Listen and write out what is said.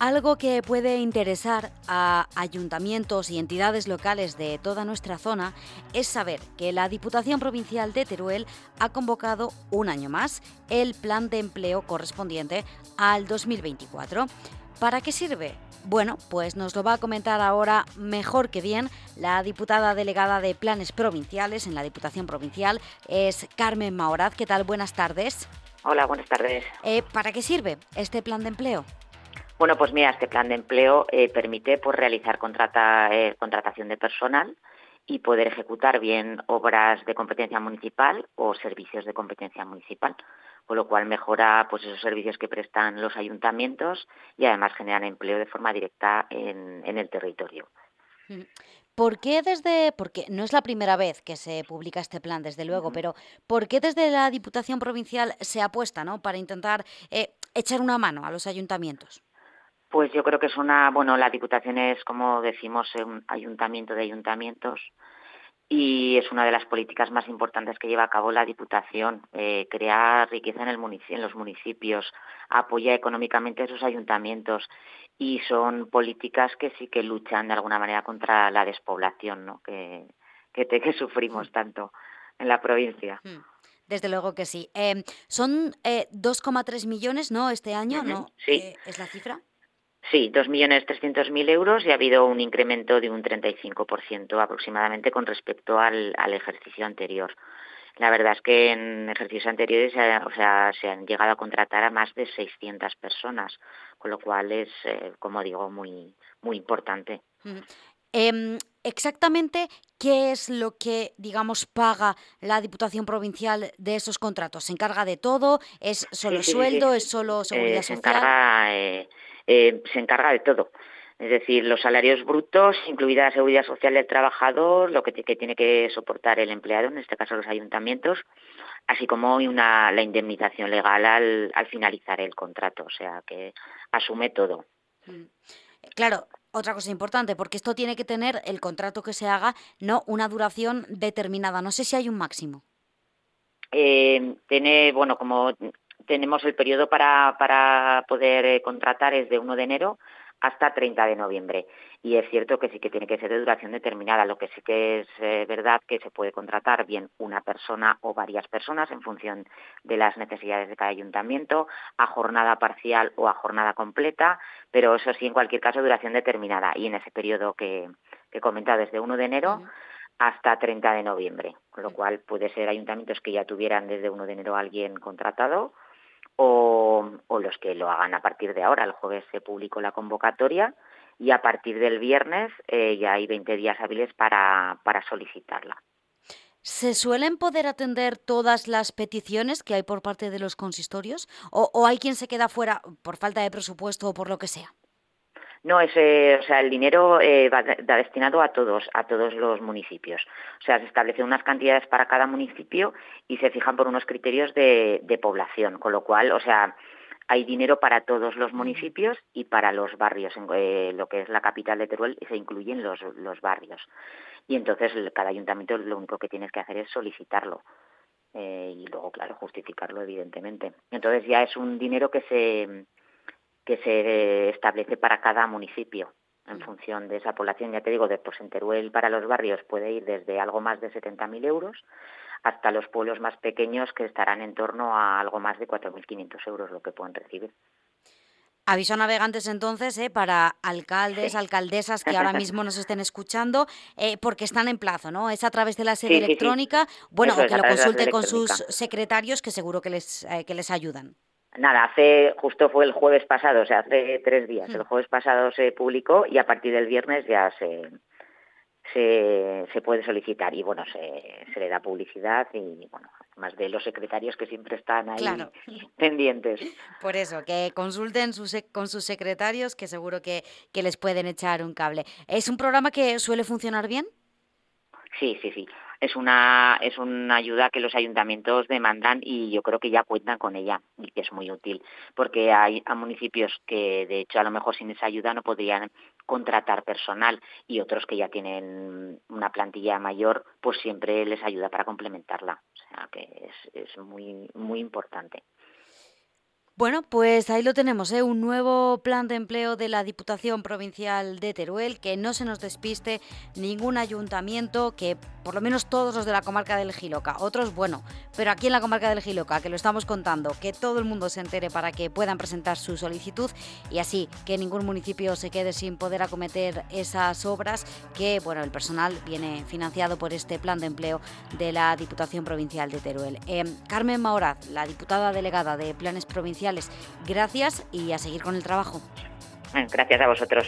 Algo que puede interesar a ayuntamientos y entidades locales de toda nuestra zona es saber que la Diputación Provincial de Teruel ha convocado un año más el plan de empleo correspondiente al 2024. ¿Para qué sirve? Bueno, pues nos lo va a comentar ahora mejor que bien la diputada delegada de Planes Provinciales en la Diputación Provincial, es Carmen Maoraz. ¿Qué tal? Buenas tardes. Hola, buenas tardes. Eh, ¿Para qué sirve este plan de empleo? Bueno, pues mira, este plan de empleo eh, permite pues, realizar contrata, eh, contratación de personal y poder ejecutar bien obras de competencia municipal o servicios de competencia municipal, con lo cual mejora pues, esos servicios que prestan los ayuntamientos y además generan empleo de forma directa en, el territorio. Mm. ¿Por qué desde, porque no es la primera vez que se publica este plan, desde luego, pero ¿por qué desde la Diputación Provincial se apuesta ¿no? para intentar eh, echar una mano a los ayuntamientos? Pues yo creo que es una, bueno, la Diputación es, como decimos, un ayuntamiento de ayuntamientos y es una de las políticas más importantes que lleva a cabo la Diputación, eh, crear riqueza en, el en los municipios, apoya económicamente a esos ayuntamientos y son políticas que sí que luchan de alguna manera contra la despoblación ¿no? que, que, que sufrimos mm. tanto en la provincia. Mm. Desde luego que sí. Eh, son eh, 2,3 millones, ¿no? Este año, ¿no? Sí. Eh, ¿Es la cifra? Sí, 2.300.000 euros y ha habido un incremento de un 35% aproximadamente con respecto al, ejercicio anterior. La verdad es que en ejercicios anteriores o sea, se han llegado a contratar a más de 600 personas, con lo cual es, eh, como digo, muy, muy importante. Em, exactamente, ¿qué es lo que, digamos, paga la Diputación Provincial de esos contratos? ¿Se encarga de todo? ¿Es solo sueldo? ¿Es solo seguridad eh, social? Se encarga, eh, se encarga de todo. Es decir, los salarios brutos, incluida la seguridad social del trabajador, lo que, tiene que soportar el empleado, en este caso los ayuntamientos, así como una, la indemnización legal al, finalizar el contrato, o sea que asume todo. Mm. Claro, otra cosa importante, porque esto tiene que tener el contrato que se haga, no una duración determinada. No sé si hay un máximo. Eh, tiene, bueno, como tenemos el periodo para, para poder eh, contratar es de 1 de enero hasta 30 de noviembre. Y es cierto que sí que tiene que ser de duración determinada. Lo que sí que es eh, verdad que se puede contratar bien una persona o varias personas en función de las necesidades de cada ayuntamiento, a jornada parcial o a jornada completa, pero eso sí, en cualquier caso, duración determinada. Y en ese periodo que, que he comentado, desde 1 de enero hasta 30 de noviembre. Con lo cual puede ser ayuntamientos que ya tuvieran desde 1 de enero alguien contratado o, los que lo hagan a partir de ahora. El jueves se publicó la convocatoria y a partir del viernes eh, ya hay 20 días hábiles para, para solicitarla. ¿Se suelen poder atender todas las peticiones que hay por parte de los consistorios? ¿O, o hay quien se queda fuera por falta de presupuesto o por lo que sea? No, ese, o sea, el dinero eh, va, destinado a todos, a todos los municipios. O sea, se establecen unas cantidades para cada municipio y se fijan por unos criterios de, población, con lo cual, o sea, hay dinero para todos los municipios y para los barrios. En eh, lo que es la capital de Teruel se incluyen los, los barrios. Y entonces cada ayuntamiento lo único que tienes que hacer es solicitarlo. Eh, y luego, claro, justificarlo, evidentemente. Entonces ya es un dinero que se que se establece para cada municipio en mm. función de esa población. Ya te digo, de pues en Teruel para los barrios puede ir desde algo más de 70.000 euros hasta los pueblos más pequeños que estarán en torno a algo más de 4.500 euros lo que pueden recibir. Aviso a navegantes entonces eh, para alcaldes, alcaldesas que ahora mismo nos estén escuchando, eh, porque están en plazo, ¿no? Es a través de la sede electrónica, bueno, o que lo consulte con sus secretarios que seguro que les, eh, que les ayudan. Nada, hace, justo fue el jueves pasado, o sea, hace tres días. El mm. jueves pasado se publicó y a partir del viernes ya se, se, puede solicitar y bueno, se, se le da publicidad y bueno, más de los secretarios que siempre están ahí pendientes. Por eso, que consulten con sus secretarios que seguro que, que les pueden echar un cable. ¿Es un programa que suele funcionar bien? Sí, sí, sí es una, es una ayuda que los ayuntamientos demandan y yo creo que ya cuentan con ella y que es muy útil, porque hay municipios que de hecho a lo mejor sin esa ayuda no podrían contratar personal y otros que ya tienen una plantilla mayor, pues siempre les ayuda para complementarla. O sea que es, es muy, muy importante. Bueno, pues ahí lo tenemos, ¿eh? un nuevo plan de empleo de la Diputación Provincial de Teruel, que no se nos despiste ningún ayuntamiento, que por lo menos todos los de la comarca del Giloca, otros bueno, pero aquí en la comarca del Giloca, que lo estamos contando, que todo el mundo se entere para que puedan presentar su solicitud y así que ningún municipio se quede sin poder acometer esas obras que, bueno, el personal viene financiado por este plan de empleo de la Diputación Provincial de Teruel. Eh, Carmen Maoraz, la diputada delegada de Planes Provinciales, gracias y a seguir con el trabajo. Gracias a vosotros.